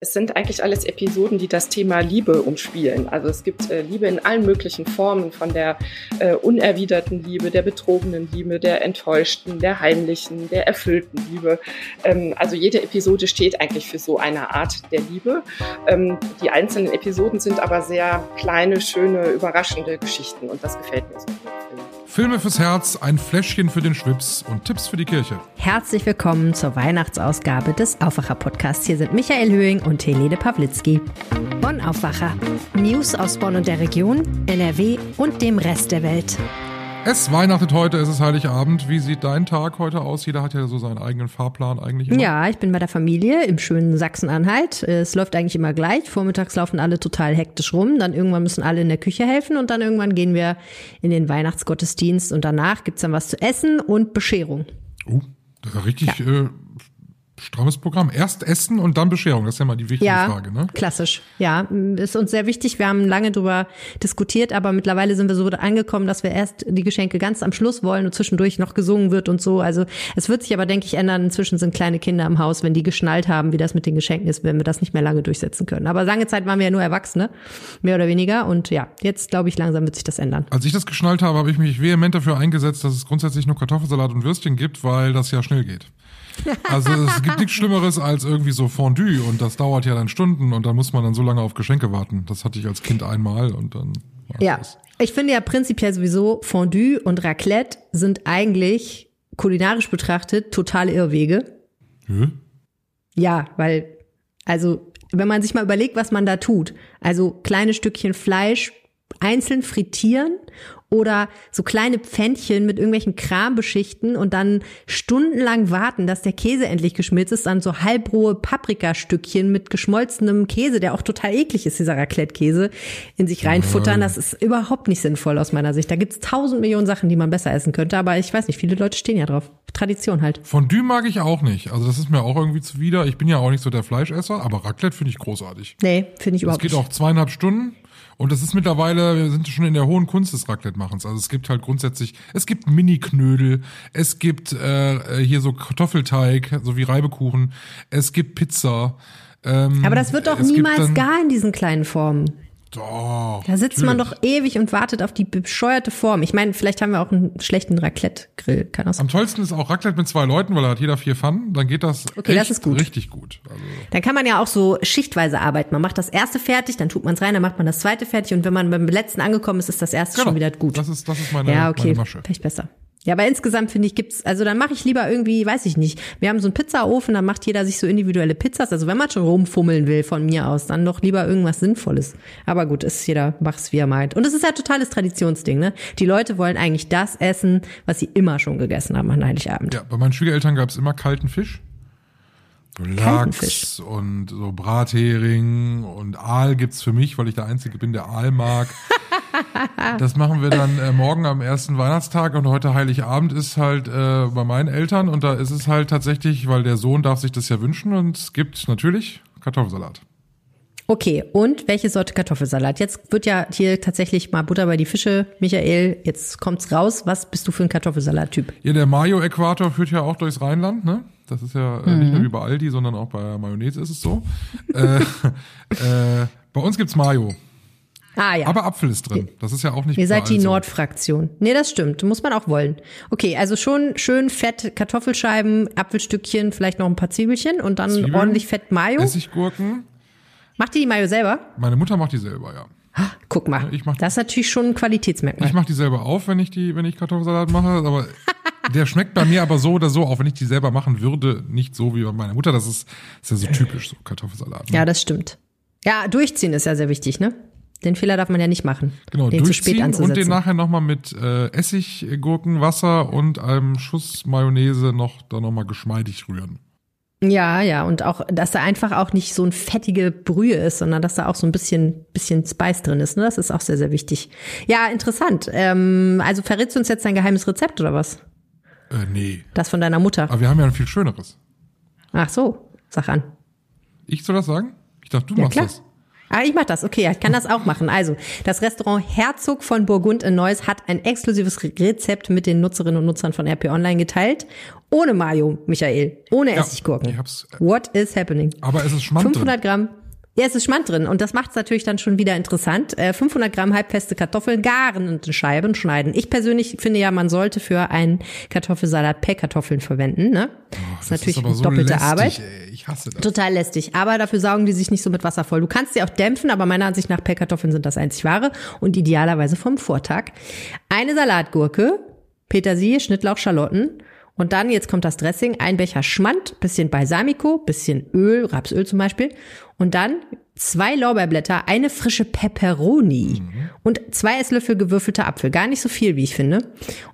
Es sind eigentlich alles Episoden, die das Thema Liebe umspielen. Also es gibt äh, Liebe in allen möglichen Formen, von der äh, unerwiderten Liebe, der betrogenen Liebe, der enttäuschten, der heimlichen, der erfüllten Liebe. Ähm, also jede Episode steht eigentlich für so eine Art der Liebe. Ähm, die einzelnen Episoden sind aber sehr kleine, schöne, überraschende Geschichten und das gefällt mir so gut. Filme fürs Herz, ein Fläschchen für den Schwips und Tipps für die Kirche. Herzlich willkommen zur Weihnachtsausgabe des Aufwacher-Podcasts. Hier sind Michael Höhing und Helene Pawlitzki. Bonn Aufwacher. News aus Bonn und der Region, NRW und dem Rest der Welt. Es weihnachtet heute, es ist Heiligabend. Wie sieht dein Tag heute aus? Jeder hat ja so seinen eigenen Fahrplan eigentlich. Immer. Ja, ich bin bei der Familie im schönen Sachsen-Anhalt. Es läuft eigentlich immer gleich. Vormittags laufen alle total hektisch rum. Dann irgendwann müssen alle in der Küche helfen und dann irgendwann gehen wir in den Weihnachtsgottesdienst und danach gibt's dann was zu essen und Bescherung. Oh, das ist ja richtig ja. Äh, strammes Programm. Erst Essen und dann Bescherung. Das ist ja mal die wichtige ja, Frage, ne? Klassisch. Ja, ist uns sehr wichtig. Wir haben lange drüber diskutiert, aber mittlerweile sind wir so angekommen, dass wir erst die Geschenke ganz am Schluss wollen und zwischendurch noch gesungen wird und so. Also es wird sich aber, denke ich, ändern. Inzwischen sind kleine Kinder im Haus. Wenn die geschnallt haben, wie das mit den Geschenken ist, werden wir das nicht mehr lange durchsetzen können. Aber lange Zeit waren wir ja nur Erwachsene, mehr oder weniger. Und ja, jetzt glaube ich, langsam wird sich das ändern. Als ich das geschnallt habe, habe ich mich vehement dafür eingesetzt, dass es grundsätzlich nur Kartoffelsalat und Würstchen gibt, weil das ja schnell geht. Also es gibt nichts Schlimmeres als irgendwie so Fondue und das dauert ja dann Stunden und da muss man dann so lange auf Geschenke warten. Das hatte ich als Kind einmal und dann. Ja, das. ich finde ja prinzipiell sowieso Fondue und Raclette sind eigentlich kulinarisch betrachtet totale Irrwege. Hm? Ja, weil also wenn man sich mal überlegt, was man da tut, also kleine Stückchen Fleisch einzeln frittieren oder so kleine Pfännchen mit irgendwelchen Kram beschichten und dann stundenlang warten, dass der Käse endlich geschmilzt ist, dann so halbrohe Paprikastückchen mit geschmolzenem Käse, der auch total eklig ist, dieser Raclette-Käse, in sich reinfuttern. Das ist überhaupt nicht sinnvoll aus meiner Sicht. Da gibt's tausend Millionen Sachen, die man besser essen könnte, aber ich weiß nicht, viele Leute stehen ja drauf. Tradition halt. Fondue mag ich auch nicht. Also das ist mir auch irgendwie zuwider. Ich bin ja auch nicht so der Fleischesser, aber Raclette finde ich großartig. Nee, finde ich überhaupt nicht. Es geht auch zweieinhalb Stunden. Und das ist mittlerweile, wir sind schon in der hohen Kunst des Raclette-Machens. Also es gibt halt grundsätzlich, es gibt Mini-Knödel, es gibt äh, hier so Kartoffelteig, so wie Reibekuchen, es gibt Pizza. Ähm, Aber das wird doch niemals gar in diesen kleinen Formen. Doch. Da sitzt natürlich. man doch ewig und wartet auf die bescheuerte Form. Ich meine, vielleicht haben wir auch einen schlechten Raclette-Grill. Kann das Am tollsten ist auch Raclette mit zwei Leuten, weil da hat jeder vier Pfannen. Dann geht das, okay, das ist gut. richtig gut. Also dann kann man ja auch so schichtweise arbeiten. Man macht das erste fertig, dann tut man es rein, dann macht man das zweite fertig und wenn man beim letzten angekommen ist, ist das erste genau. schon wieder gut. Das ist, das ist meine, ja, okay. meine Masche. Vielleicht besser. Ja, aber insgesamt finde ich, gibt's, also dann mache ich lieber irgendwie, weiß ich nicht. Wir haben so einen Pizzaofen, dann macht jeder sich so individuelle Pizzas. Also wenn man schon rumfummeln will von mir aus, dann doch lieber irgendwas Sinnvolles. Aber gut, ist jeder macht's wie er meint. Und es ist ja totales Traditionsding, ne? Die Leute wollen eigentlich das essen, was sie immer schon gegessen haben an Heiligabend. Ja, bei meinen Schwiegereltern gab's immer kalten Fisch. So Lachs und so Brathering und Aal gibt's für mich, weil ich der Einzige bin, der Aal mag. das machen wir dann äh, morgen am ersten Weihnachtstag und heute Heiligabend ist halt äh, bei meinen Eltern und da ist es halt tatsächlich, weil der Sohn darf sich das ja wünschen und es gibt natürlich Kartoffelsalat. Okay, und welche Sorte Kartoffelsalat? Jetzt wird ja hier tatsächlich mal Butter bei die Fische. Michael, jetzt kommt's raus. Was bist du für ein Kartoffelsalat-Typ? Ja, der Mayo-Äquator führt ja auch durchs Rheinland, ne? Das ist ja äh, nicht nur mhm. wie bei Aldi, sondern auch bei Mayonnaise ist es so. äh, äh, bei uns gibt's Mayo. Ah ja. Aber Apfel ist drin. Das ist ja auch nicht Ihr seid die Nordfraktion. Nee, das stimmt. Muss man auch wollen. Okay, also schon schön fett Kartoffelscheiben, Apfelstückchen, vielleicht noch ein paar Zwiebelchen und dann Zwiebeln, ordentlich fett Mayo. Essiggurken. Macht die die Mayo selber? Meine Mutter macht die selber, ja. Guck mal, ich mach, das ist natürlich schon ein Qualitätsmerkmal. Ich mache die selber auf, wenn ich die, wenn ich Kartoffelsalat mache, aber der schmeckt bei mir aber so oder so, auch wenn ich die selber machen würde, nicht so wie bei meiner Mutter. Das ist, ist ja so typisch, so Kartoffelsalat. Ne? Ja, das stimmt. Ja, durchziehen ist ja sehr wichtig, ne? Den Fehler darf man ja nicht machen. Genau, den zu spät anzusetzen. und den nachher nochmal mit äh, Essig, Gurken, Wasser und einem Schuss Mayonnaise noch da nochmal geschmeidig rühren. Ja, ja, und auch, dass da einfach auch nicht so ein fettige Brühe ist, sondern dass da auch so ein bisschen, bisschen Spice drin ist. Ne? Das ist auch sehr, sehr wichtig. Ja, interessant. Ähm, also verrätst du uns jetzt dein geheimes Rezept oder was? Äh, nee. Das von deiner Mutter. Aber wir haben ja ein viel schöneres. Ach so, sag an. Ich soll das sagen? Ich dachte, du ja, machst klar. das. Ah, ich mach das. Okay, ich kann das auch machen. Also, das Restaurant Herzog von Burgund in Neuss hat ein exklusives Rezept mit den Nutzerinnen und Nutzern von RP Online geteilt. Ohne Mayo, Michael. Ohne ja, Essiggurken. Ich hab's, äh, What is happening? Aber es ist Schmand 500 Gramm. Ja, es ist Schmand drin und das macht es natürlich dann schon wieder interessant. Äh, 500 Gramm halbfeste Kartoffeln garen und in Scheiben schneiden. Ich persönlich finde ja, man sollte für einen Kartoffelsalat Pellkartoffeln verwenden. Ne? Oh, das ist natürlich ist so doppelte lästig, Arbeit. Ey. Ich hasse das. Total lästig. Aber dafür saugen die sich nicht so mit Wasser voll. Du kannst sie auch dämpfen, aber meiner Ansicht nach Pellkartoffeln sind das einzig wahre und idealerweise vom Vortag. Eine Salatgurke, Petersilie, Schnittlauch, Schalotten und dann, jetzt kommt das Dressing, ein Becher Schmand, bisschen Balsamico, bisschen Öl, Rapsöl zum Beispiel. Und dann zwei Lorbeerblätter, eine frische Peperoni mhm. und zwei Esslöffel gewürfelter Apfel. Gar nicht so viel, wie ich finde.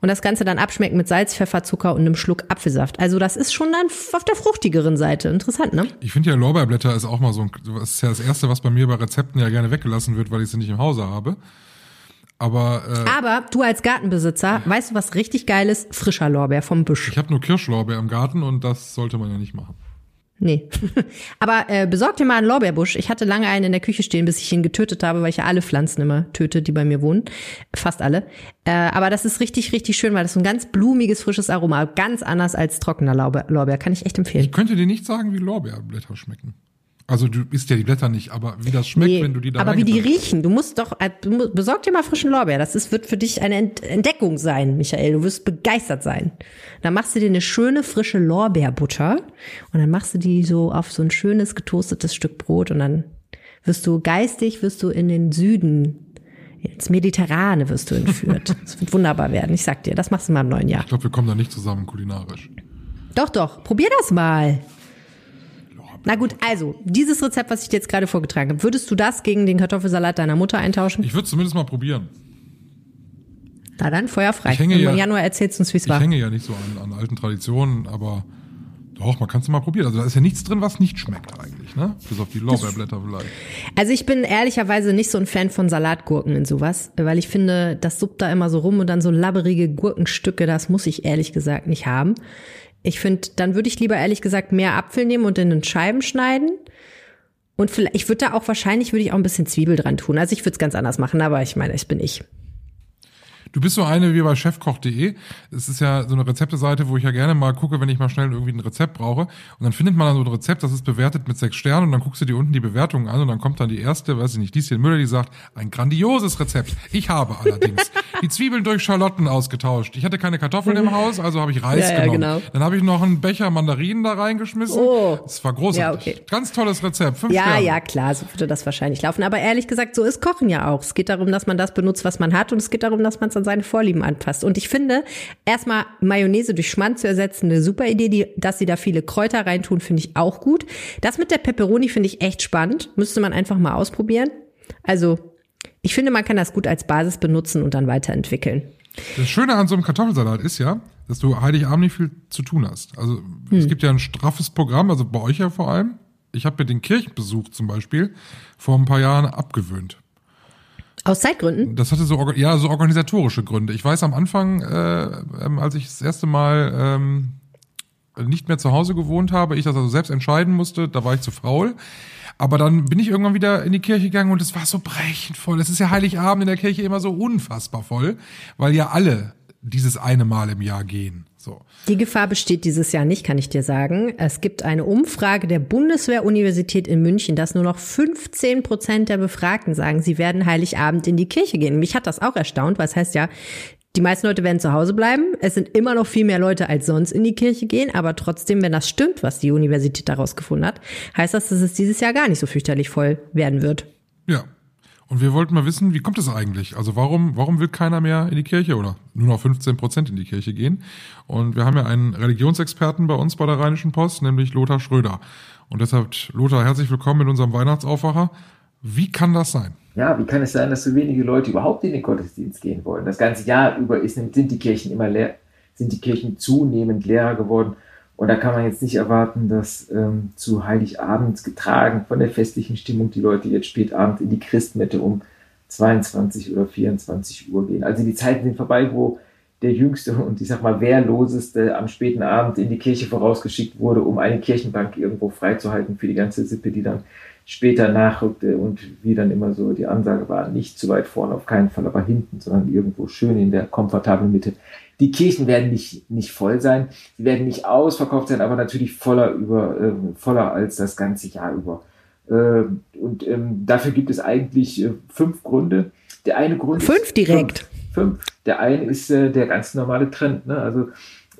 Und das Ganze dann abschmecken mit Salz, Pfeffer, Zucker und einem Schluck Apfelsaft. Also das ist schon dann auf der fruchtigeren Seite. Interessant, ne? Ich finde ja Lorbeerblätter ist auch mal so ein, das ist ja das Erste, was bei mir bei Rezepten ja gerne weggelassen wird, weil ich sie nicht im Hause habe. Aber, äh, Aber du als Gartenbesitzer, weißt du, was richtig geil ist? Frischer Lorbeer vom Busch. Ich habe nur Kirschlorbeer im Garten und das sollte man ja nicht machen. Nee. Aber äh, besorg dir mal einen Lorbeerbusch. Ich hatte lange einen in der Küche stehen, bis ich ihn getötet habe, weil ich ja alle Pflanzen immer töte, die bei mir wohnen. Fast alle. Äh, aber das ist richtig, richtig schön, weil das so ein ganz blumiges, frisches Aroma. Ganz anders als trockener Lorbeer. Lorbeer. Kann ich echt empfehlen. Ich könnte dir nicht sagen, wie Lorbeerblätter schmecken. Also du isst ja die Blätter nicht, aber wie das schmeckt, nee, wenn du die da Aber wie die riechen, du musst doch, äh, besorg dir mal frischen Lorbeer. Das ist, wird für dich eine Entdeckung sein, Michael. Du wirst begeistert sein. Dann machst du dir eine schöne frische Lorbeerbutter und dann machst du die so auf so ein schönes getoastetes Stück Brot und dann wirst du geistig, wirst du in den Süden, ins Mediterrane wirst du entführt. Das wird wunderbar werden. Ich sag dir, das machst du mal im neuen Jahr. Ich glaube, wir kommen da nicht zusammen kulinarisch. Doch, doch. Probier das mal. Na gut, also, dieses Rezept, was ich dir jetzt gerade vorgetragen habe, würdest du das gegen den Kartoffelsalat deiner Mutter eintauschen? Ich würde zumindest mal probieren. Na dann, Feuer frei. Ich hänge Im ja, Januar erzählst du uns, wie es war. Ich hänge ja nicht so an, an alten Traditionen, aber doch, man kann es mal probieren. Also da ist ja nichts drin, was nicht schmeckt eigentlich, ne? Bis auf die Lorbeerblätter vielleicht. Also ich bin ehrlicherweise nicht so ein Fan von Salatgurken in sowas, weil ich finde, das suppt da immer so rum und dann so labberige Gurkenstücke, das muss ich ehrlich gesagt nicht haben. Ich finde, dann würde ich lieber ehrlich gesagt mehr Apfel nehmen und in den Scheiben schneiden. Und vielleicht, ich würde da auch wahrscheinlich, würde ich auch ein bisschen Zwiebel dran tun. Also ich würde es ganz anders machen, aber ich meine, ich bin ich. Du bist so eine wie bei chefkoch.de. Es ist ja so eine Rezepteseite, wo ich ja gerne mal gucke, wenn ich mal schnell irgendwie ein Rezept brauche. Und dann findet man dann so ein Rezept, das ist bewertet mit sechs Sternen und dann guckst du dir unten die Bewertungen an und dann kommt dann die erste, weiß ich nicht, Lieschen Müller, die sagt, ein grandioses Rezept. Ich habe allerdings die Zwiebeln durch Schalotten ausgetauscht. Ich hatte keine Kartoffeln im Haus, also habe ich Reis ja, genommen. Ja, genau. Dann habe ich noch einen Becher Mandarinen da reingeschmissen. Oh. Das war großartig. Ja, okay. Ganz tolles Rezept. Fünf ja, Sterne. ja, klar, so würde das wahrscheinlich laufen. Aber ehrlich gesagt, so ist Kochen ja auch. Es geht darum, dass man das benutzt, was man hat und es geht darum, dass man es an seine Vorlieben anpasst passt. Und ich finde, erstmal Mayonnaise durch Schmand zu ersetzen, eine super Idee. Die, dass sie da viele Kräuter reintun, finde ich auch gut. Das mit der Peperoni finde ich echt spannend. Müsste man einfach mal ausprobieren. Also, ich finde, man kann das gut als Basis benutzen und dann weiterentwickeln. Das Schöne an so einem Kartoffelsalat ist ja, dass du Heiligabend nicht viel zu tun hast. Also hm. es gibt ja ein straffes Programm, also bei euch ja vor allem. Ich habe mir den Kirchenbesuch zum Beispiel vor ein paar Jahren abgewöhnt. Aus Zeitgründen? Das hatte so, ja, so organisatorische Gründe. Ich weiß am Anfang, äh, ähm, als ich das erste Mal ähm, nicht mehr zu Hause gewohnt habe, ich das also selbst entscheiden musste, da war ich zu faul. Aber dann bin ich irgendwann wieder in die Kirche gegangen und es war so brechend voll. Es ist ja Heiligabend in der Kirche immer so unfassbar voll, weil ja alle dieses eine Mal im Jahr gehen. So. Die Gefahr besteht dieses Jahr nicht, kann ich dir sagen. Es gibt eine Umfrage der Bundeswehr-Universität in München, dass nur noch 15 Prozent der Befragten sagen, sie werden Heiligabend in die Kirche gehen. Mich hat das auch erstaunt, weil es heißt ja, die meisten Leute werden zu Hause bleiben. Es sind immer noch viel mehr Leute als sonst in die Kirche gehen, aber trotzdem, wenn das stimmt, was die Universität daraus gefunden hat, heißt das, dass es dieses Jahr gar nicht so fürchterlich voll werden wird. Ja, und wir wollten mal wissen, wie kommt es eigentlich? Also warum, warum will keiner mehr in die Kirche oder nur noch 15 Prozent in die Kirche gehen? Und wir haben ja einen Religionsexperten bei uns bei der Rheinischen Post, nämlich Lothar Schröder. Und deshalb, Lothar, herzlich willkommen in unserem Weihnachtsaufwacher. Wie kann das sein? Ja, wie kann es sein, dass so wenige Leute überhaupt in den Gottesdienst gehen wollen? Das ganze Jahr über ist, sind die Kirchen immer leer, sind die Kirchen zunehmend leerer geworden. Und da kann man jetzt nicht erwarten, dass ähm, zu Heiligabend getragen von der festlichen Stimmung die Leute jetzt spät Abend in die Christmette um 22 oder 24 Uhr gehen. Also die Zeiten sind vorbei, wo der jüngste und ich sag mal wehrloseste am späten Abend in die Kirche vorausgeschickt wurde, um eine Kirchenbank irgendwo freizuhalten für die ganze Sippe, die dann später nachrückte und wie dann immer so die Ansage war, nicht zu weit vorne, auf keinen Fall, aber hinten, sondern irgendwo schön in der komfortablen Mitte. Die Kirchen werden nicht, nicht voll sein, sie werden nicht ausverkauft sein, aber natürlich voller über, äh, voller als das ganze Jahr über. Äh, und ähm, dafür gibt es eigentlich äh, fünf Gründe. Der eine Grund fünf direkt. Fünf, fünf. Der eine ist äh, der ganz normale Trend. Ne? Also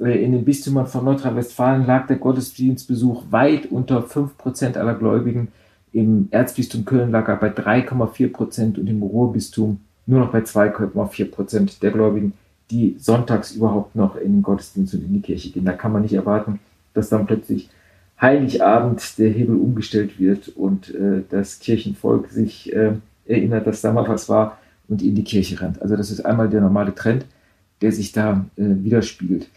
äh, in den Bistümern von Nordrhein-Westfalen lag der Gottesdienstbesuch weit unter fünf Prozent aller Gläubigen. Im Erzbistum Köln lag er bei 3,4 Prozent und im Ruhrbistum nur noch bei 2,4 Prozent der Gläubigen, die sonntags überhaupt noch in den Gottesdienst und in die Kirche gehen. Da kann man nicht erwarten, dass dann plötzlich Heiligabend der Hebel umgestellt wird und äh, das Kirchenvolk sich äh, erinnert, dass da mal was war und in die Kirche rennt. Also das ist einmal der normale Trend, der sich da äh, widerspiegelt.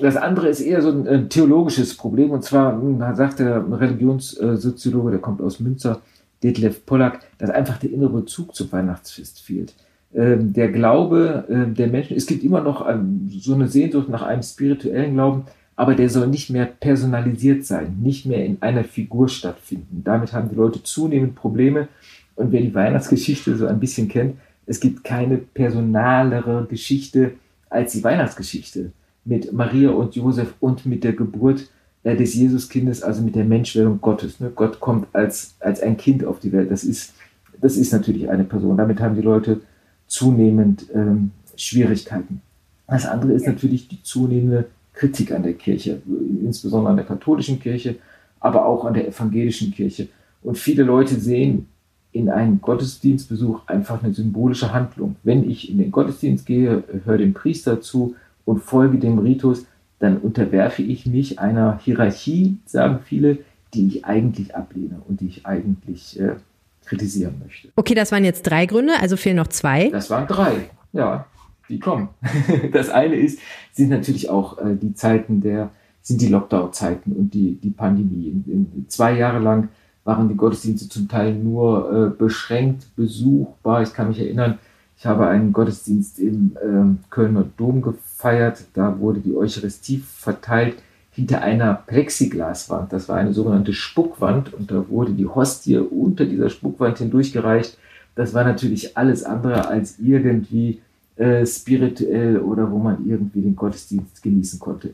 Das andere ist eher so ein, ein theologisches Problem. Und zwar hm, sagt der Religionssoziologe, der kommt aus Münster, Detlef Pollack, dass einfach der innere Bezug zum Weihnachtsfest fehlt. Ähm, der Glaube äh, der Menschen, es gibt immer noch ähm, so eine Sehnsucht nach einem spirituellen Glauben, aber der soll nicht mehr personalisiert sein, nicht mehr in einer Figur stattfinden. Damit haben die Leute zunehmend Probleme. Und wer die Weihnachtsgeschichte so ein bisschen kennt, es gibt keine personalere Geschichte als die Weihnachtsgeschichte mit Maria und Josef und mit der Geburt äh, des Jesuskindes, also mit der Menschwerdung Gottes. Ne? Gott kommt als, als ein Kind auf die Welt. Das ist, das ist natürlich eine Person. Damit haben die Leute zunehmend ähm, Schwierigkeiten. Das andere ist natürlich die zunehmende Kritik an der Kirche, insbesondere an der katholischen Kirche, aber auch an der evangelischen Kirche. Und viele Leute sehen in einen Gottesdienstbesuch einfach eine symbolische Handlung. Wenn ich in den Gottesdienst gehe, höre dem Priester zu, und folge dem Ritus, dann unterwerfe ich mich einer Hierarchie, sagen viele, die ich eigentlich ablehne und die ich eigentlich äh, kritisieren möchte. Okay, das waren jetzt drei Gründe, also fehlen noch zwei. Das waren drei, ja, die kommen. das eine ist, sind natürlich auch äh, die Zeiten der, sind die Lockdown-Zeiten und die, die Pandemie. In, in, zwei Jahre lang waren die Gottesdienste zum Teil nur äh, beschränkt besuchbar. Ich kann mich erinnern, ich habe einen Gottesdienst im ähm, Kölner Dom gefeiert. Da wurde die Eucharistie verteilt hinter einer Plexiglaswand. Das war eine sogenannte Spuckwand und da wurde die Hostie unter dieser Spuckwand hindurchgereicht. Das war natürlich alles andere als irgendwie äh, spirituell oder wo man irgendwie den Gottesdienst genießen konnte.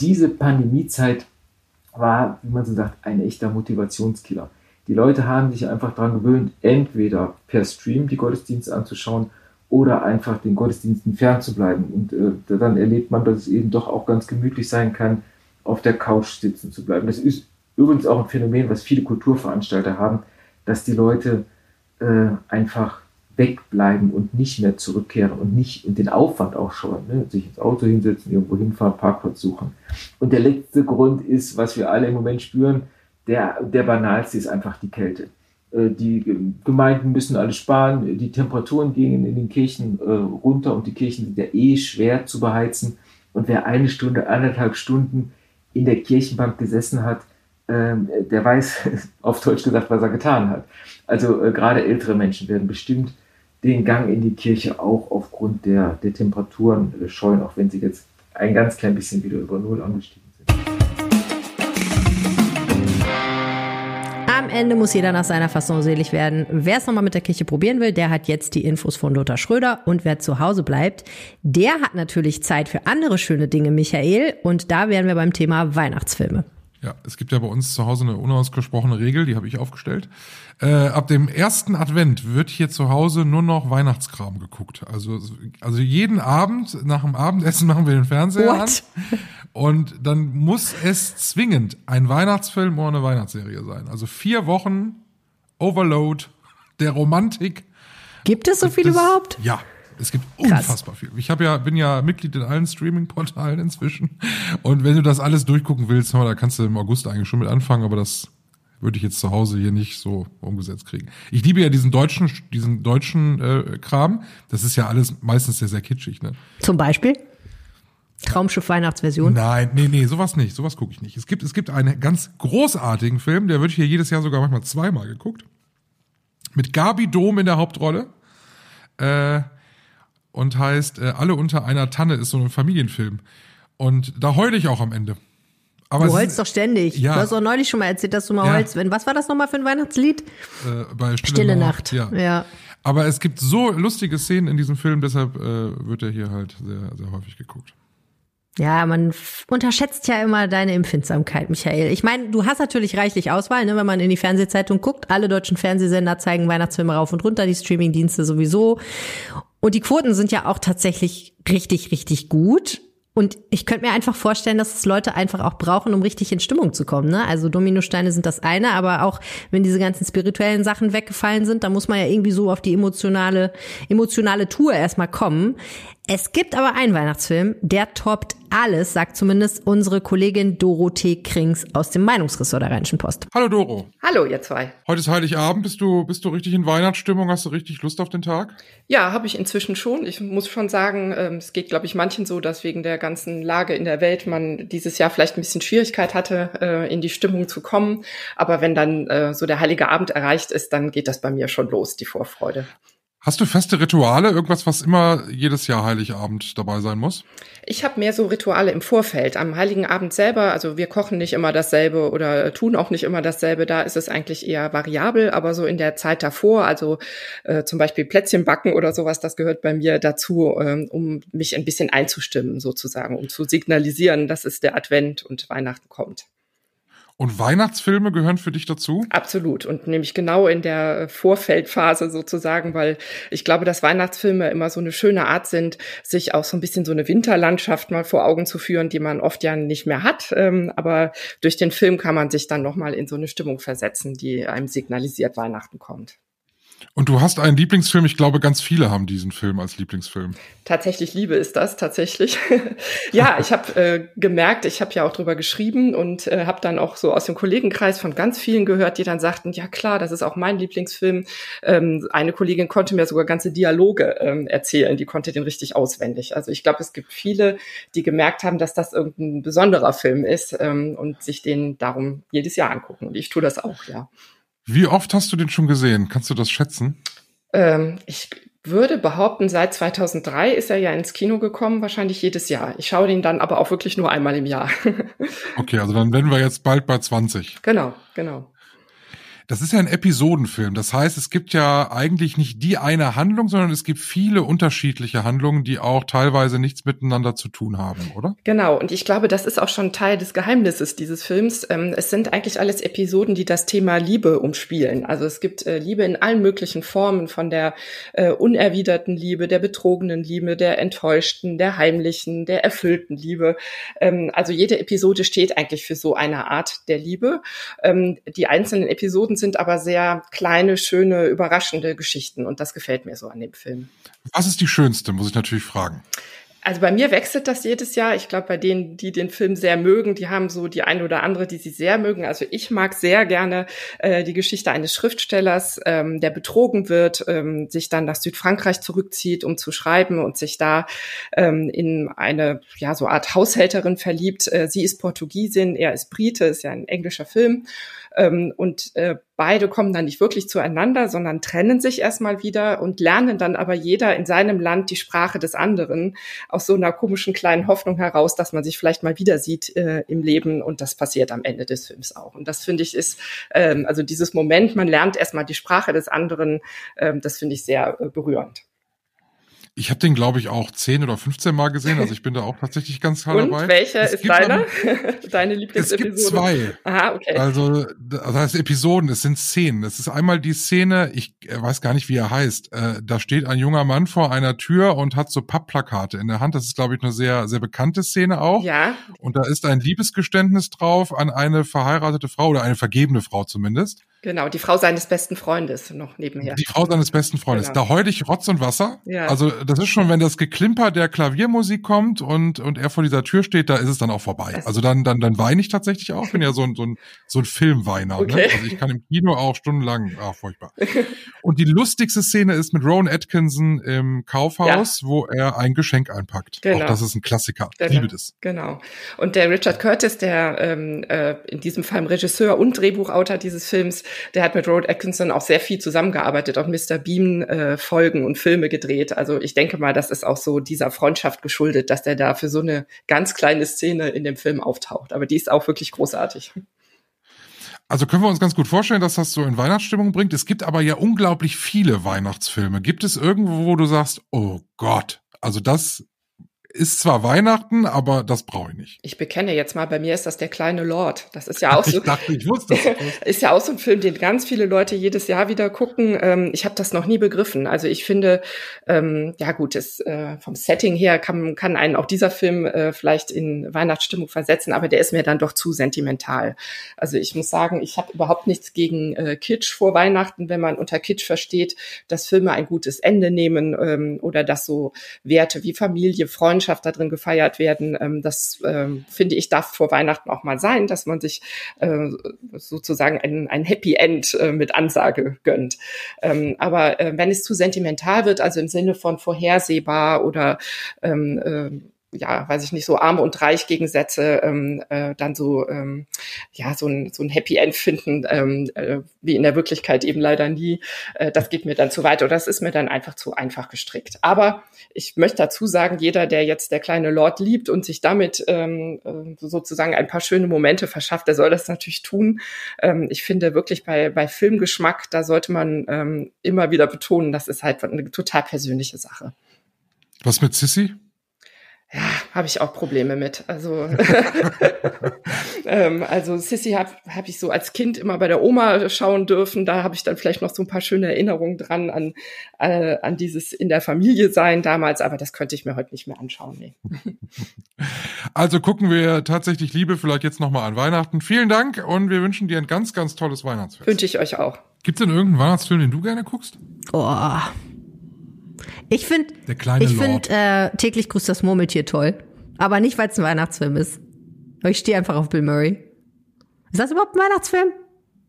Diese Pandemiezeit war, wie man so sagt, ein echter Motivationskiller. Die Leute haben sich einfach daran gewöhnt, entweder per Stream die Gottesdienste anzuschauen oder einfach den Gottesdiensten fernzubleiben. Und äh, dann erlebt man, dass es eben doch auch ganz gemütlich sein kann, auf der Couch sitzen zu bleiben. Das ist übrigens auch ein Phänomen, was viele Kulturveranstalter haben, dass die Leute äh, einfach wegbleiben und nicht mehr zurückkehren und nicht und den Aufwand auch scheuen, ne? sich ins Auto hinsetzen, irgendwo hinfahren, Parkplatz suchen. Und der letzte Grund ist, was wir alle im Moment spüren, der, der banalste ist einfach die Kälte. Äh, die Gemeinden müssen alle sparen, die Temperaturen gehen in den Kirchen äh, runter und die Kirchen sind ja eh schwer zu beheizen. Und wer eine Stunde, anderthalb Stunden in der Kirchenbank gesessen hat, ähm, der weiß auf Deutsch gesagt, was er getan hat. Also äh, gerade ältere Menschen werden bestimmt den Gang in die Kirche auch aufgrund der, der Temperaturen scheuen, auch wenn sie jetzt ein ganz klein bisschen wieder über Null angestiegen Ende muss jeder nach seiner Fasson selig werden. Wer es nochmal mit der Kirche probieren will, der hat jetzt die Infos von Lothar Schröder. Und wer zu Hause bleibt, der hat natürlich Zeit für andere schöne Dinge, Michael. Und da wären wir beim Thema Weihnachtsfilme. Ja, es gibt ja bei uns zu Hause eine unausgesprochene Regel, die habe ich aufgestellt. Äh, ab dem ersten Advent wird hier zu Hause nur noch Weihnachtskram geguckt. Also, also jeden Abend nach dem Abendessen machen wir den Fernseher What? an. Und dann muss es zwingend ein Weihnachtsfilm oder eine Weihnachtsserie sein. Also vier Wochen Overload der Romantik. Gibt es so viel das, überhaupt? Ja, es gibt Krass. unfassbar viel. Ich habe ja, bin ja Mitglied in allen Streaming-Portalen inzwischen. Und wenn du das alles durchgucken willst, da kannst du im August eigentlich schon mit anfangen, aber das würde ich jetzt zu Hause hier nicht so umgesetzt kriegen. Ich liebe ja diesen deutschen, diesen deutschen äh, Kram. Das ist ja alles meistens sehr, sehr kitschig. Ne? Zum Beispiel? Traumschiff Weihnachtsversion? Nein, nee, nee, sowas nicht. Sowas gucke ich nicht. Es gibt, es gibt einen ganz großartigen Film, der wird hier jedes Jahr sogar manchmal zweimal geguckt. Mit Gabi Dom in der Hauptrolle. Äh, und heißt äh, Alle unter einer Tanne ist so ein Familienfilm. Und da heule ich auch am Ende. Aber du holst doch ständig. Ja. Du hast auch neulich schon mal erzählt, dass du mal Ja. holst. Wenn, was war das nochmal für ein Weihnachtslied? äh, bei Stille, Stille Nacht. Ja. ja. Aber es gibt so lustige Szenen in diesem Film, deshalb äh, wird er hier halt sehr, sehr häufig geguckt. Ja, man unterschätzt ja immer deine Empfindsamkeit, Michael. Ich meine, du hast natürlich reichlich Auswahl, ne, wenn man in die Fernsehzeitung guckt. Alle deutschen Fernsehsender zeigen Weihnachtsfilme rauf und runter, die Streamingdienste sowieso. Und die Quoten sind ja auch tatsächlich richtig, richtig gut. Und ich könnte mir einfach vorstellen, dass es Leute einfach auch brauchen, um richtig in Stimmung zu kommen. Ne? Also Dominosteine sind das eine, aber auch wenn diese ganzen spirituellen Sachen weggefallen sind, da muss man ja irgendwie so auf die emotionale, emotionale Tour erstmal kommen. Es gibt aber einen Weihnachtsfilm, der toppt alles, sagt zumindest unsere Kollegin Dorothee Krings aus dem Meinungsressort der Rheinischen Post. Hallo Doro. Hallo, ihr zwei. Heute ist Heiligabend. Bist du, bist du richtig in Weihnachtsstimmung? Hast du richtig Lust auf den Tag? Ja, habe ich inzwischen schon. Ich muss schon sagen, ähm, es geht, glaube ich, manchen so, dass wegen der ganzen Lage in der Welt man dieses Jahr vielleicht ein bisschen Schwierigkeit hatte, äh, in die Stimmung zu kommen. Aber wenn dann äh, so der Heilige Abend erreicht ist, dann geht das bei mir schon los, die Vorfreude. Hast du feste Rituale? Irgendwas, was immer jedes Jahr Heiligabend dabei sein muss? Ich habe mehr so Rituale im Vorfeld. Am Heiligen Abend selber, also wir kochen nicht immer dasselbe oder tun auch nicht immer dasselbe. Da ist es eigentlich eher variabel, aber so in der Zeit davor, also äh, zum Beispiel Plätzchen backen oder sowas, das gehört bei mir dazu, ähm, um mich ein bisschen einzustimmen sozusagen, um zu signalisieren, dass es der Advent und Weihnachten kommt. Und Weihnachtsfilme gehören für dich dazu? Absolut. Und nämlich genau in der Vorfeldphase sozusagen, weil ich glaube, dass Weihnachtsfilme immer so eine schöne Art sind, sich auch so ein bisschen so eine Winterlandschaft mal vor Augen zu führen, die man oft ja nicht mehr hat. Ähm, aber durch den Film kann man sich dann nochmal in so eine Stimmung versetzen, die einem signalisiert, Weihnachten kommt. Und du hast einen Lieblingsfilm. Ich glaube, ganz viele haben diesen Film als Lieblingsfilm. Tatsächlich Liebe ist das, tatsächlich. ja, ich habe äh, gemerkt, ich habe ja auch drüber geschrieben und äh, habe dann auch so aus dem Kollegenkreis von ganz vielen gehört, die dann sagten, ja klar, das ist auch mein Lieblingsfilm. Ähm, eine Kollegin konnte mir sogar ganze Dialoge ähm, erzählen, die konnte den richtig auswendig. Also ich glaube, es gibt viele, die gemerkt haben, dass das irgendein besonderer Film ist ähm, und sich den darum jedes Jahr angucken. Und ich tue das auch, ja. Wie oft hast du den schon gesehen? Kannst du das schätzen? Ähm, ich würde behaupten, seit 2003 ist er ja ins Kino gekommen, wahrscheinlich jedes Jahr. Ich schaue den dann aber auch wirklich nur einmal im Jahr. Okay, also dann werden wir jetzt bald bei 20. genau, genau. Das ist ja ein Episodenfilm. Das heißt, es gibt ja eigentlich nicht die eine Handlung, sondern es gibt viele unterschiedliche Handlungen, die auch teilweise nichts miteinander zu tun haben, oder? Genau, und ich glaube, das ist auch schon Teil des Geheimnisses dieses Films. Ähm, es sind eigentlich alles Episoden, die das Thema Liebe umspielen. Also es gibt äh, Liebe in allen möglichen Formen, von der äh, unerwiderten Liebe, der betrogenen Liebe, der enttäuschten, der heimlichen, der erfüllten Liebe. Ähm, also jede Episode steht eigentlich für so eine Art der Liebe. Ähm, die einzelnen Episoden sind aber sehr kleine, schöne, überraschende Geschichten und das gefällt mir so an dem Film. Was ist die schönste, muss ich natürlich fragen. Also bei mir wechselt das jedes Jahr. Ich glaube, bei denen, die den Film sehr mögen, die haben so die eine oder andere, die sie sehr mögen. Also ich mag sehr gerne äh, die Geschichte eines Schriftstellers, ähm, der betrogen wird, ähm, sich dann nach Südfrankreich zurückzieht, um zu schreiben und sich da ähm, in eine ja so Art Haushälterin verliebt. Äh, sie ist Portugiesin, er ist Brite, ist ja ein englischer Film. Ähm, und äh, beide kommen dann nicht wirklich zueinander, sondern trennen sich erstmal wieder und lernen dann aber jeder in seinem Land die Sprache des anderen aus so einer komischen kleinen Hoffnung heraus, dass man sich vielleicht mal wieder sieht äh, im Leben und das passiert am Ende des Films auch. Und das finde ich ist, ähm, also dieses Moment, man lernt erstmal die Sprache des anderen, ähm, das finde ich sehr äh, berührend. Ich habe den, glaube ich, auch 10 oder 15 Mal gesehen. Also ich bin da auch tatsächlich ganz klar Und dabei. welche Es ist gibt deine? Deine Es Lieblingsepisode? gibt zwei. Aha, okay. Also, das heißt Episoden, es sind Szenen. Es ist einmal die Szene, ich äh, weiß gar nicht, wie er heißt. Äh, da steht ein junger Mann vor einer Tür und hat so Pappplakate in der Hand. Das ist, glaube ich, eine sehr, sehr bekannte Szene auch. ja, Und da ist ein Liebesgeständnis drauf an eine verheiratete Frau oder eine vergebene Frau zumindest. Genau. Die Frau seines besten Freundes noch nebenher. Die Frau seines besten Freundes. Genau. Da heule ich Rotz und Wasser. Ja. Also das ist schon, wenn das Geklimper der Klaviermusik kommt und, und er vor dieser Tür steht, da ist es dann auch vorbei. Das- Also dann, dann, dann weine ich tatsächlich auch. Ich bin ja so ein, so ein, so ein Filmweiner. Ne? Okay. Also ich kann im Kino auch stundenlang, ah, furchtbar. Und die lustigste Szene ist mit Rowan Atkinson im Kaufhaus, wo er ein Geschenk einpackt. Genau. Auch das ist ein Klassiker. Genau. liebe das. Genau. Und der Richard Curtis, der ähm, äh, in diesem Fall Regisseur und Drehbuchautor dieses Films, der hat mit Road Atkinson auch sehr viel zusammengearbeitet, auch Mr. Beam äh, Folgen und Filme gedreht. Also ich denke mal, das ist auch so dieser Freundschaft geschuldet, dass der da für so eine ganz kleine Szene in dem Film auftaucht. Aber die ist auch wirklich großartig. Also können wir uns ganz gut vorstellen, dass das so in Weihnachtsstimmung bringt. Es gibt aber ja unglaublich viele Weihnachtsfilme. Gibt es irgendwo, wo du sagst, oh Gott, also das ist zwar Weihnachten, aber das brauche ich nicht. Ich bekenne jetzt mal, bei mir ist das der kleine Lord. Das ist ja auch so. ich dachte, ich wusste das. ist ja auch so ein Film, den ganz viele Leute jedes Jahr wieder gucken. Ähm, ich habe das noch nie begriffen. Also ich finde, ähm, ja gut, es, äh, vom Setting her kann, kann einen auch dieser Film äh, vielleicht in Weihnachtsstimmung versetzen, aber der ist mir dann doch zu sentimental. Also ich muss sagen, ich habe überhaupt nichts gegen äh, Kitsch vor Weihnachten, wenn man unter Kitsch versteht, dass Filme ein gutes Ende nehmen ähm, oder dass so Werte wie Familie, Freunde Freundschaft da gefeiert werden. Ähm, das ähm, finde ich darf vor Weihnachten auch mal sein, dass man sich äh, sozusagen ein, ein Happy End äh, mit Ansage gönnt. Ähm, aber äh, wenn es zu sentimental wird, also im Sinne von vorhersehbar oder ähm, äh, ja, weiß ich nicht, so arm und reich Gegensätze ähm, äh, dann so ähm, ja so ein so ein Happy End finden, ähm, äh, wie in der Wirklichkeit eben leider nie. Äh, das geht mir dann zu weit oder das ist mir dann einfach zu einfach gestrickt. Aber ich möchte dazu sagen, jeder, der jetzt der kleine Lord liebt und sich damit ähm, äh, sozusagen ein paar schöne Momente verschafft, der soll das natürlich tun. Ähm, ich finde wirklich bei bei Filmgeschmack, da sollte man ähm, immer wieder betonen, das ist halt eine total persönliche Sache. Was mit Sissy? Ja, habe ich auch Probleme mit. Also, ähm, also Sissy habe hab ich so als Kind immer bei der Oma schauen dürfen. Da habe ich dann vielleicht noch so ein paar schöne Erinnerungen dran an, äh, an dieses in der Familie sein damals, aber das könnte ich mir heute nicht mehr anschauen. Nee. Also gucken wir tatsächlich Liebe vielleicht jetzt nochmal an Weihnachten. Vielen Dank und wir wünschen dir ein ganz, ganz tolles Weihnachtsfest. Wünsche ich euch auch. Gibt es denn irgendeinen Weihnachtsfilm, den du gerne guckst? Oh, ich finde, ich finde äh, täglich grüßt das Murmeltier toll, aber nicht, weil es ein Weihnachtsfilm ist. Aber ich stehe einfach auf Bill Murray. Ist das überhaupt ein Weihnachtsfilm?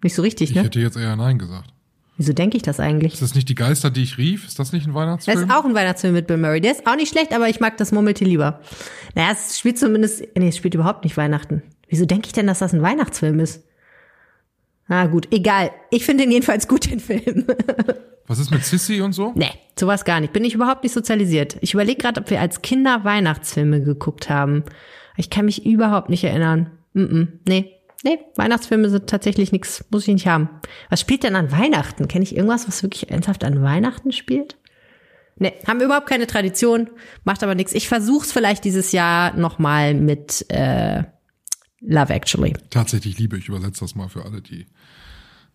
Nicht so richtig, ne? Ich hätte jetzt eher nein gesagt. Wieso denke ich das eigentlich? Ist das nicht die Geister, die ich rief? Ist das nicht ein Weihnachtsfilm? Das ist auch ein Weihnachtsfilm mit Bill Murray. Der ist auch nicht schlecht, aber ich mag das Murmeltier lieber. Naja, es spielt zumindest, nee, es spielt überhaupt nicht Weihnachten. Wieso denke ich denn, dass das ein Weihnachtsfilm ist? Na gut, egal. Ich finde ihn jedenfalls gut, den Film. Was ist mit Sissy und so? Nee, sowas gar nicht. Bin ich überhaupt nicht sozialisiert. Ich überlege gerade, ob wir als Kinder Weihnachtsfilme geguckt haben. Ich kann mich überhaupt nicht erinnern. Mm -mm. Nee, nee, Weihnachtsfilme sind tatsächlich nichts, muss ich nicht haben. Was spielt denn an Weihnachten? Kenne ich irgendwas, was wirklich ernsthaft an Weihnachten spielt? Nee, haben wir überhaupt keine Tradition, macht aber nichts. Ich versuch's vielleicht dieses Jahr nochmal mit äh, Love Actually. Tatsächlich liebe ich, übersetze das mal für alle, die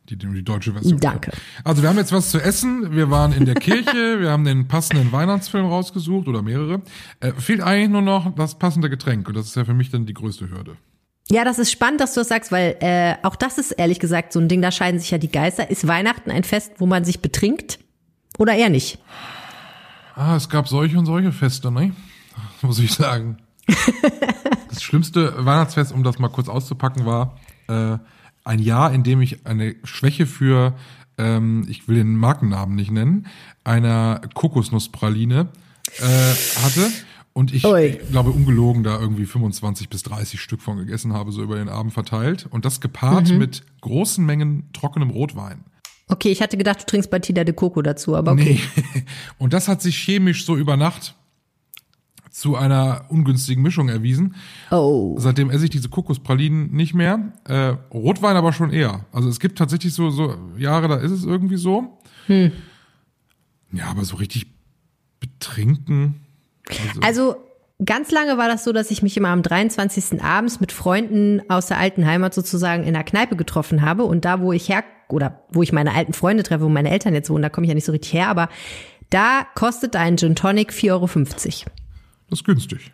die, die deutsche Version. Danke. Also wir haben jetzt was zu essen. Wir waren in der Kirche. wir haben den passenden Weihnachtsfilm rausgesucht oder mehrere. Äh, fehlt eigentlich nur noch das passende Getränk. Und das ist ja für mich dann die größte Hürde. Ja, das ist spannend, dass du das sagst, weil äh, auch das ist ehrlich gesagt so ein Ding, da scheiden sich ja die Geister. Ist Weihnachten ein Fest, wo man sich betrinkt? Oder eher nicht? Ah, es gab solche und solche Feste, ne? Muss ich sagen. das schlimmste Weihnachtsfest, um das mal kurz auszupacken, war äh, ein Jahr, in dem ich eine Schwäche für, ähm, ich will den Markennamen nicht nennen, einer Kokosnusspraline äh, hatte. Und ich, ich glaube, ungelogen da irgendwie 25 bis 30 Stück von gegessen habe, so über den Abend verteilt. Und das gepaart mhm. mit großen Mengen trockenem Rotwein. Okay, ich hatte gedacht, du trinkst Batida de Coco dazu, aber okay. Nee. Und das hat sich chemisch so über Nacht zu einer ungünstigen Mischung erwiesen. Oh. Seitdem esse ich diese Kokospralinen nicht mehr. Äh, Rotwein aber schon eher. Also es gibt tatsächlich so, so Jahre, da ist es irgendwie so. Hm. Ja, aber so richtig betrinken. Also, also ganz lange war das so, dass ich mich immer am 23. abends mit Freunden aus der alten Heimat sozusagen in der Kneipe getroffen habe. Und da, wo ich her, oder wo ich meine alten Freunde treffe, wo meine Eltern jetzt wohnen, da komme ich ja nicht so richtig her, aber da kostet ein Gin Tonic 4,50 Euro. Das ist günstig.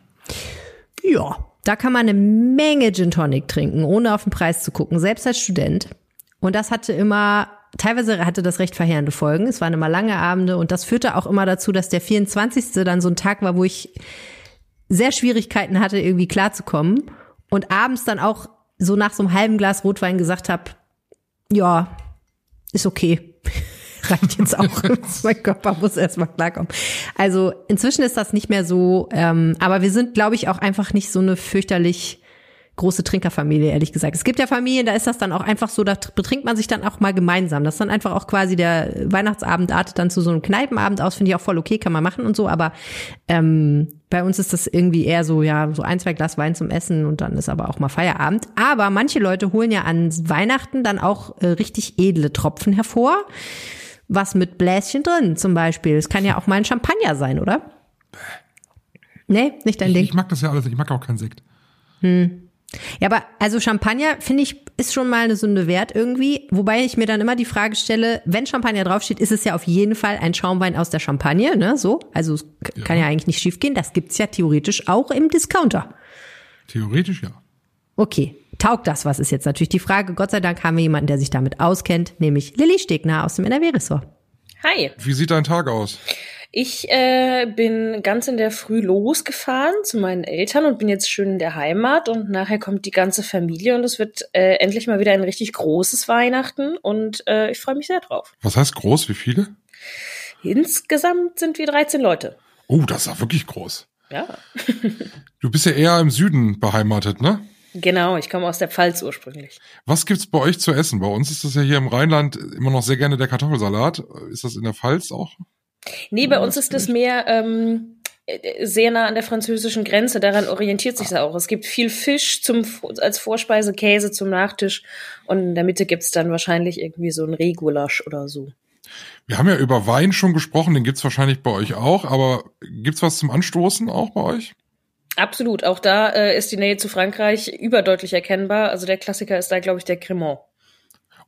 Ja, da kann man eine Menge Gin Tonic trinken, ohne auf den Preis zu gucken, selbst als Student. Und das hatte immer, teilweise hatte das recht verheerende Folgen. Es waren immer lange Abende und das führte auch immer dazu, dass der 24. dann so ein Tag war, wo ich sehr Schwierigkeiten hatte, irgendwie klarzukommen. Und abends dann auch so nach so einem halben Glas Rotwein gesagt habe, ja, ist okay reicht jetzt auch. mein Körper muss erstmal klarkommen. Also inzwischen ist das nicht mehr so, ähm, aber wir sind, glaube ich, auch einfach nicht so eine fürchterlich große Trinkerfamilie, ehrlich gesagt. Es gibt ja Familien, da ist das dann auch einfach so, da betrinkt man sich dann auch mal gemeinsam. Das ist dann einfach auch quasi der Weihnachtsabend artet dann zu so einem Kneipenabend aus, finde ich auch voll okay, kann man machen und so, aber ähm, bei uns ist das irgendwie eher so, ja, so ein, zwei Glas Wein zum Essen und dann ist aber auch mal Feierabend. Aber manche Leute holen ja an Weihnachten dann auch äh, richtig edle Tropfen hervor. Was mit Bläschen drin zum Beispiel. Es kann ja auch mal ein Champagner sein, oder? Nee, nicht dein ich, Ding. Ich mag das ja alles, ich mag auch keinen Sekt. Hm. Ja, aber also Champagner finde ich ist schon mal eine Sünde wert irgendwie, wobei ich mir dann immer die Frage stelle, wenn Champagner draufsteht, ist es ja auf jeden Fall ein Schaumwein aus der Champagne, ne, so, also es ja. kann ja eigentlich nicht schiefgehen. Das gibt's ja theoretisch auch im Discounter. Theoretisch ja. Okay, taugt das was ist jetzt natürlich die Frage. Gott sei Dank haben wir jemanden, der sich damit auskennt, nämlich Lilly Stegner aus dem NRW-Ressort. Hi. Wie sieht dein Tag aus? Ich äh, bin ganz in der Früh losgefahren zu meinen Eltern und bin jetzt schön in der Heimat und nachher kommt die ganze Familie und es wird äh, endlich mal wieder ein richtig großes Weihnachten und äh, ich freue mich sehr drauf. Was heißt groß? Wie viele? Insgesamt sind wir 13 Leute. Oh, das ist ja wirklich groß. Ja. du bist ja eher im Süden beheimatet, ne? Genau, ich komme aus der Pfalz ursprünglich. Was gibt's bei euch zu essen? Bei uns ist das ja hier im Rheinland immer noch sehr gerne der Kartoffelsalat. Ist das in der Pfalz auch? Nee, bei uns ist es mehr ähm, sehr nah an der französischen Grenze. Daran orientiert sich es auch. Es gibt viel Fisch zum, als Vorspeise, Käse zum Nachtisch und in der Mitte gibt's dann wahrscheinlich irgendwie so ein Regulasch oder so. Wir haben ja über Wein schon gesprochen, den gibt's wahrscheinlich bei euch auch, aber gibt's was zum Anstoßen auch bei euch? Absolut, auch da äh, ist die Nähe zu Frankreich überdeutlich erkennbar. Also der Klassiker ist da, glaube ich, der Cremant.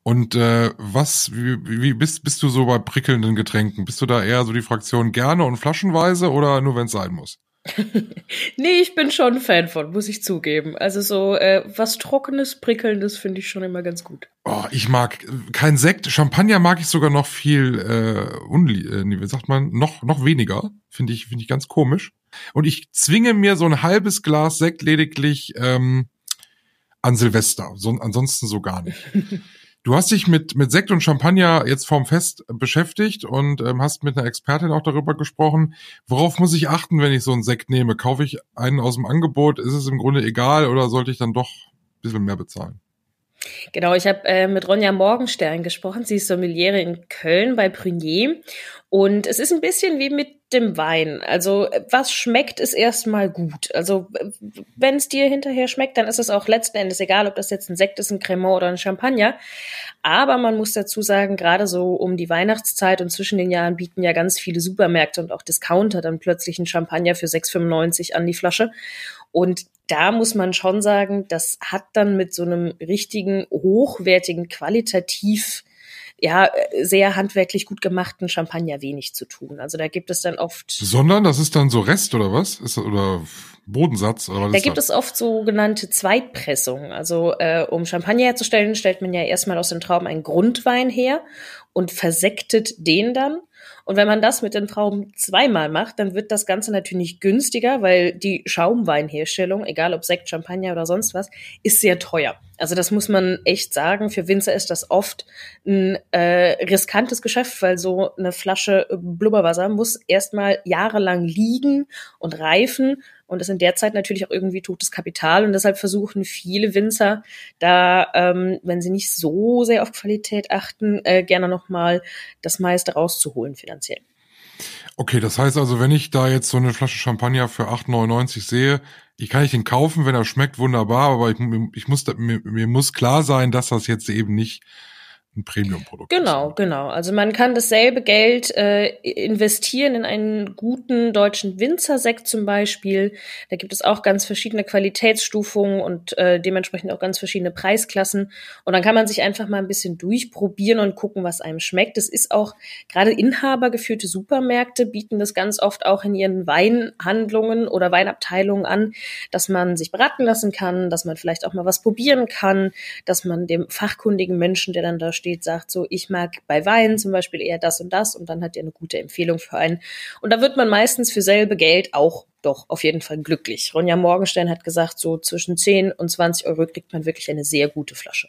Und äh, was, wie, wie bist, bist du so bei prickelnden Getränken? Bist du da eher so die Fraktion gerne und flaschenweise oder nur wenn es sein muss? nee, ich bin schon Fan von, muss ich zugeben. Also so äh, was Trockenes, Prickelndes finde ich schon immer ganz gut. Oh, ich mag kein Sekt. Champagner mag ich sogar noch viel, äh, unli äh, wie sagt man, noch, noch weniger. Finde ich, finde ich ganz komisch. Und ich zwinge mir so ein halbes Glas Sekt lediglich ähm, an Silvester. So, ansonsten so gar nicht. Du hast dich mit, mit Sekt und Champagner jetzt vorm Fest beschäftigt und ähm, hast mit einer Expertin auch darüber gesprochen. Worauf muss ich achten, wenn ich so einen Sekt nehme? Kaufe ich einen aus dem Angebot? Ist es im Grunde egal oder sollte ich dann doch ein bisschen mehr bezahlen? Genau, ich habe äh, mit Ronja Morgenstern gesprochen. Sie ist Sommeliere in Köln bei Prunier. Und es ist ein bisschen wie mit dem Wein. Also was schmeckt, ist erstmal gut. Also wenn es dir hinterher schmeckt, dann ist es auch letzten Endes egal, ob das jetzt ein Sekt ist, ein Cremant oder ein Champagner. Aber man muss dazu sagen, gerade so um die Weihnachtszeit und zwischen den Jahren bieten ja ganz viele Supermärkte und auch Discounter dann plötzlich ein Champagner für 6,95 an die Flasche. Und da muss man schon sagen, das hat dann mit so einem richtigen, hochwertigen, qualitativ ja, sehr handwerklich gut gemachten Champagner wenig zu tun. Also da gibt es dann oft. Sondern das ist dann so Rest oder was? Ist oder Bodensatz? Oder was da gibt das? es oft sogenannte Zweitpressungen. Also äh, um Champagner herzustellen, stellt man ja erstmal aus den Trauben einen Grundwein her und versektet den dann und wenn man das mit den Trauben zweimal macht, dann wird das Ganze natürlich günstiger, weil die Schaumweinherstellung, egal ob Sekt, Champagner oder sonst was, ist sehr teuer. Also das muss man echt sagen. Für Winzer ist das oft ein äh, riskantes Geschäft, weil so eine Flasche Blubberwasser muss erstmal jahrelang liegen und reifen und das in der Zeit natürlich auch irgendwie totes Kapital. Und deshalb versuchen viele Winzer da, ähm, wenn sie nicht so sehr auf Qualität achten, äh, gerne nochmal das meiste rauszuholen finanziell. Okay, das heißt also, wenn ich da jetzt so eine Flasche Champagner für 8,99 sehe, ich kann ich den kaufen, wenn er schmeckt, wunderbar, aber ich, ich muss, mir, mir muss klar sein, dass das jetzt eben nicht ein Premium-Produkt. Genau, ist. genau. Also man kann dasselbe Geld äh, investieren in einen guten deutschen Winzersekt zum Beispiel. Da gibt es auch ganz verschiedene Qualitätsstufungen und äh, dementsprechend auch ganz verschiedene Preisklassen. Und dann kann man sich einfach mal ein bisschen durchprobieren und gucken, was einem schmeckt. Es ist auch gerade inhabergeführte Supermärkte bieten das ganz oft auch in ihren Weinhandlungen oder Weinabteilungen an, dass man sich beraten lassen kann, dass man vielleicht auch mal was probieren kann, dass man dem fachkundigen Menschen, der dann da steht, steht, sagt so, ich mag bei Wein zum Beispiel eher das und das und dann hat er eine gute Empfehlung für einen. Und da wird man meistens für selbe Geld auch doch auf jeden Fall glücklich. Ronja Morgenstern hat gesagt, so zwischen 10 und 20 Euro kriegt man wirklich eine sehr gute Flasche.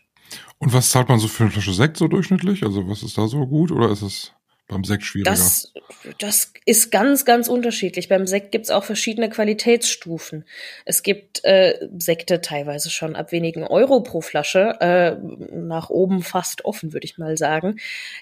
Und was zahlt man so für eine Flasche Sekt so durchschnittlich? Also was ist da so gut oder ist es Beim Sekt schwieriger. Das, das ist ganz, ganz unterschiedlich. Beim Sekt gibt's auch verschiedene Qualitätsstufen. Es gibt äh, Sekte teilweise schon ab wenigen Euro pro Flasche, äh, nach oben fast offen, würde ich mal sagen.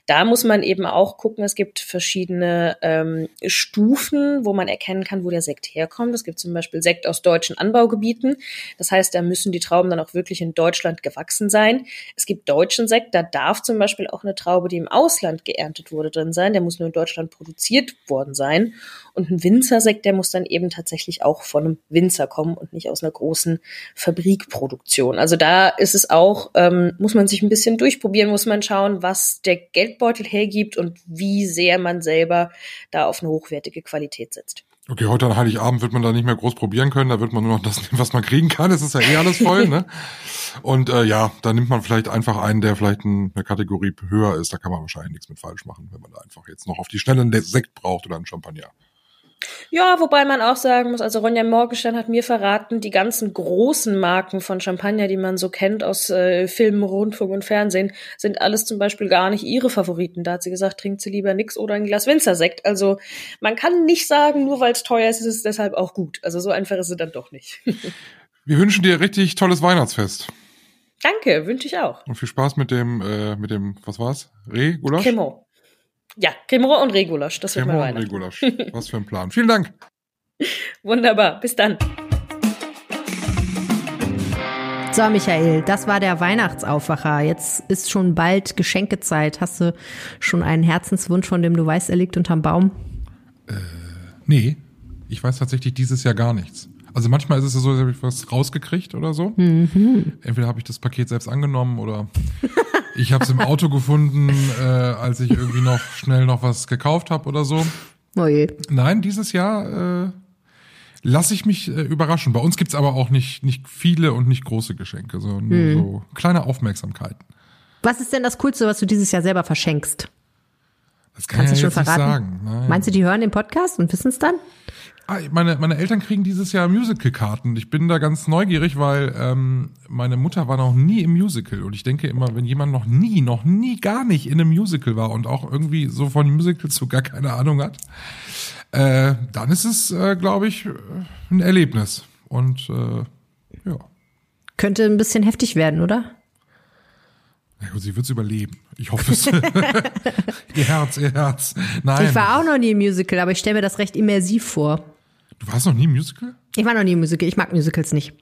Da muss man eben auch gucken, es gibt verschiedene ähm, Stufen, wo man erkennen kann, wo der Sekt herkommt. Es gibt zum Beispiel Sekt aus deutschen Anbaugebieten. Das heißt, da müssen die Trauben dann auch wirklich in Deutschland gewachsen sein. Es gibt deutschen Sekt, da darf zum Beispiel auch eine Traube, die im Ausland geerntet wurde, drin sein, der muss nur in Deutschland produziert worden sein. Und ein Winzersekt, der muss dann eben tatsächlich auch von einem Winzer kommen und nicht aus einer großen Fabrikproduktion. Also da ist es auch, ähm, muss man sich ein bisschen durchprobieren, muss man schauen, was der Geldbeutel hergibt und wie sehr man selber da auf eine hochwertige Qualität setzt. Okay, heute an Heiligabend wird man da nicht mehr groß probieren können, da wird man nur noch das nehmen, was man kriegen kann. Es ist ja eh alles voll, ne? Und äh, ja, da nimmt man vielleicht einfach einen, der vielleicht eine Kategorie höher ist. Da kann man wahrscheinlich nichts mit falsch machen, wenn man da einfach jetzt noch auf die Schnelle einen Sekt braucht oder einen Champagner. Ja, wobei man auch sagen muss, also Ronja Morgenstern hat mir verraten, die ganzen großen Marken von Champagner, die man so kennt aus äh, Filmen, Rundfunk und Fernsehen, sind alles zum Beispiel gar nicht ihre Favoriten. Da hat sie gesagt, trinkt sie lieber nix oder ein Glas Winzersekt. Also man kann nicht sagen, nur weil es teuer ist, ist es deshalb auch gut. Also so einfach ist es dann doch nicht. Wir wünschen dir richtig tolles Weihnachtsfest. Danke, wünsche ich auch. Und viel Spaß mit dem, äh, mit dem, was war's? Reh, Gulasch? Cremant. Ja, Cremant und Regulasch, das wird mal und Regulasch. Was für ein Plan. Vielen Dank. Wunderbar, bis dann. So, Michael, das war der Weihnachtsaufwacher. Jetzt ist schon bald Geschenkezeit. Hast du schon einen Herzenswunsch, von dem du weißt, er liegt unterm Baum? Äh, nee. Ich weiß tatsächlich dieses Jahr gar nichts. Also manchmal ist es ja so, als habe ich was rausgekriegt oder so. Mhm. Entweder habe ich das Paket selbst angenommen oder ich habe es im Auto gefunden, äh, als ich irgendwie noch schnell noch was gekauft habe oder so. Oh je. Nein, dieses Jahr äh, lasse ich mich äh, überraschen. Bei uns gibt's aber auch nicht, nicht viele und nicht große Geschenke, sondern nur Hm. so kleine Aufmerksamkeiten. Was ist denn das Coolste, was du dieses Jahr selber verschenkst? Das kann Kannst ich du ja schon verraten? sagen. Meinst du, die hören den Podcast und wissen es dann? Ah, meine, meine Eltern kriegen dieses Jahr Musical-Karten. Ich bin da ganz neugierig, weil ähm, meine Mutter war noch nie im Musical. Und ich denke immer, wenn jemand noch nie, noch nie gar nicht in einem Musical war und auch irgendwie so von Musicals so gar keine Ahnung hat, äh, dann ist es, äh, glaube ich, ein Erlebnis. Und äh, ja. Könnte ein bisschen heftig werden, oder? Na gut, sie wird's überleben. Ich hoffe es. ihr Herz, ihr Herz. Nein. Ich war auch noch nie im Musical, aber ich stelle mir das recht immersiv vor. Du warst noch nie im Musical? Ich war noch nie im Musical, ich mag Musicals nicht.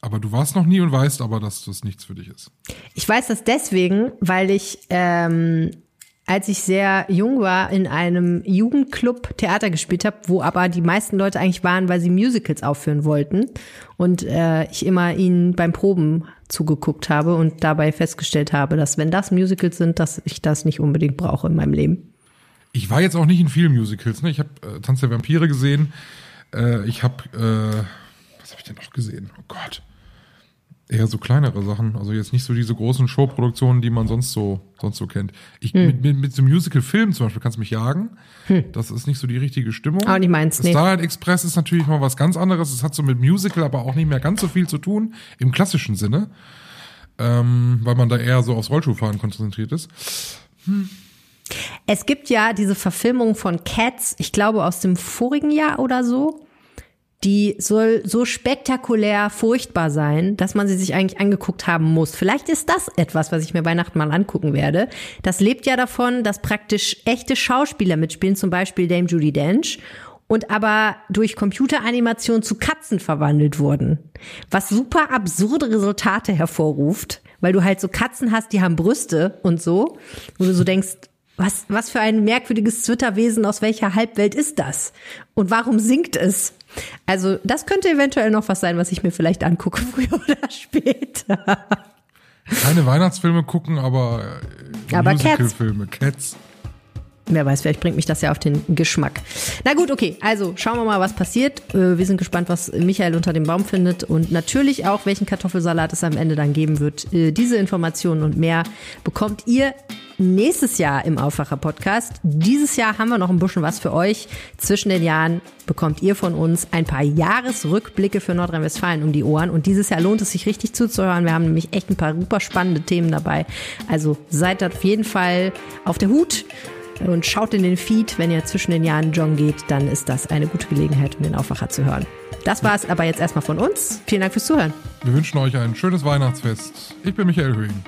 Aber du warst noch nie und weißt aber, dass das nichts für dich ist. Ich weiß das deswegen, weil ich, ähm, als ich sehr jung war, in einem Jugendclub Theater gespielt habe, wo aber die meisten Leute eigentlich waren, weil sie Musicals aufführen wollten. Und äh, ich immer ihnen beim Proben zugeguckt habe und dabei festgestellt habe, dass wenn das Musicals sind, dass ich das nicht unbedingt brauche in meinem Leben. Ich war jetzt auch nicht in vielen Musicals. Ne? Ich habe äh, Tanz der Vampire gesehen. Äh, ich habe, äh, was habe ich denn noch gesehen? Oh Gott. Eher so kleinere Sachen. Also jetzt nicht so diese großen Showproduktionen, die man sonst so sonst so kennt. Ich mit, mit, mit so Musical-Filmen zum Beispiel kannst du mich jagen. Das ist nicht so die richtige Stimmung. Auch nicht meins, nee. Starlight Express ist natürlich mal was ganz anderes. Es hat so mit Musical aber auch nicht mehr ganz so viel zu tun im klassischen Sinne, ähm, weil man da eher so aufs Rollschuhfahren konzentriert ist. Es gibt ja diese Verfilmung von Cats, ich glaube aus dem vorigen Jahr oder so. Die soll so spektakulär furchtbar sein, dass man sie sich eigentlich angeguckt haben muss. Vielleicht ist das etwas, was ich mir Weihnachten mal angucken werde. Das lebt ja davon, dass praktisch echte Schauspieler mitspielen, zum Beispiel Dame Judy Dench, und aber durch Computeranimation zu Katzen verwandelt wurden. Was super absurde Resultate hervorruft, weil du halt so Katzen hast, die haben Brüste und so, wo du so denkst, was, was für ein merkwürdiges Zwitterwesen, aus welcher Halbwelt ist das? Und warum singt es? Also, das könnte eventuell noch was sein, was ich mir vielleicht angucke, früher oder später. Keine Weihnachtsfilme gucken, aber, äh, Aber Cats. Musicalfilme. Cats. Wer weiß, vielleicht bringt mich das ja auf den Geschmack. Na gut, okay, also schauen wir mal, was passiert. Äh, Wir sind gespannt, was Michael unter dem Baum findet und natürlich auch, welchen Kartoffelsalat es am Ende dann geben wird. Äh, Diese Informationen und mehr bekommt ihr nächstes Jahr im Aufwacher-Podcast. Dieses Jahr haben wir noch ein bisschen was für euch. Zwischen den Jahren bekommt ihr von uns ein paar Jahresrückblicke für Nordrhein-Westfalen um die Ohren. Und dieses Jahr lohnt es sich richtig zuzuhören. Wir haben nämlich echt ein paar super spannende Themen dabei. Also seid auf jeden Fall auf der Hut. Und schaut in den Feed, wenn ihr zwischen den Jahren joggen geht, dann ist das eine gute Gelegenheit, um den Aufwacher zu hören. Das war es aber jetzt erstmal von uns. Vielen Dank fürs Zuhören. Wir wünschen euch ein schönes Weihnachtsfest. Ich bin Michael Höhing.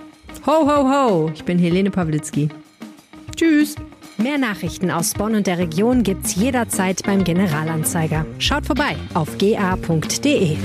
Ho, ho, ho. Ich bin Helene Pawlitzki. Tschüss. Mehr Nachrichten aus Bonn und der Region gibt's jederzeit beim Generalanzeiger. Schaut vorbei auf ga.de.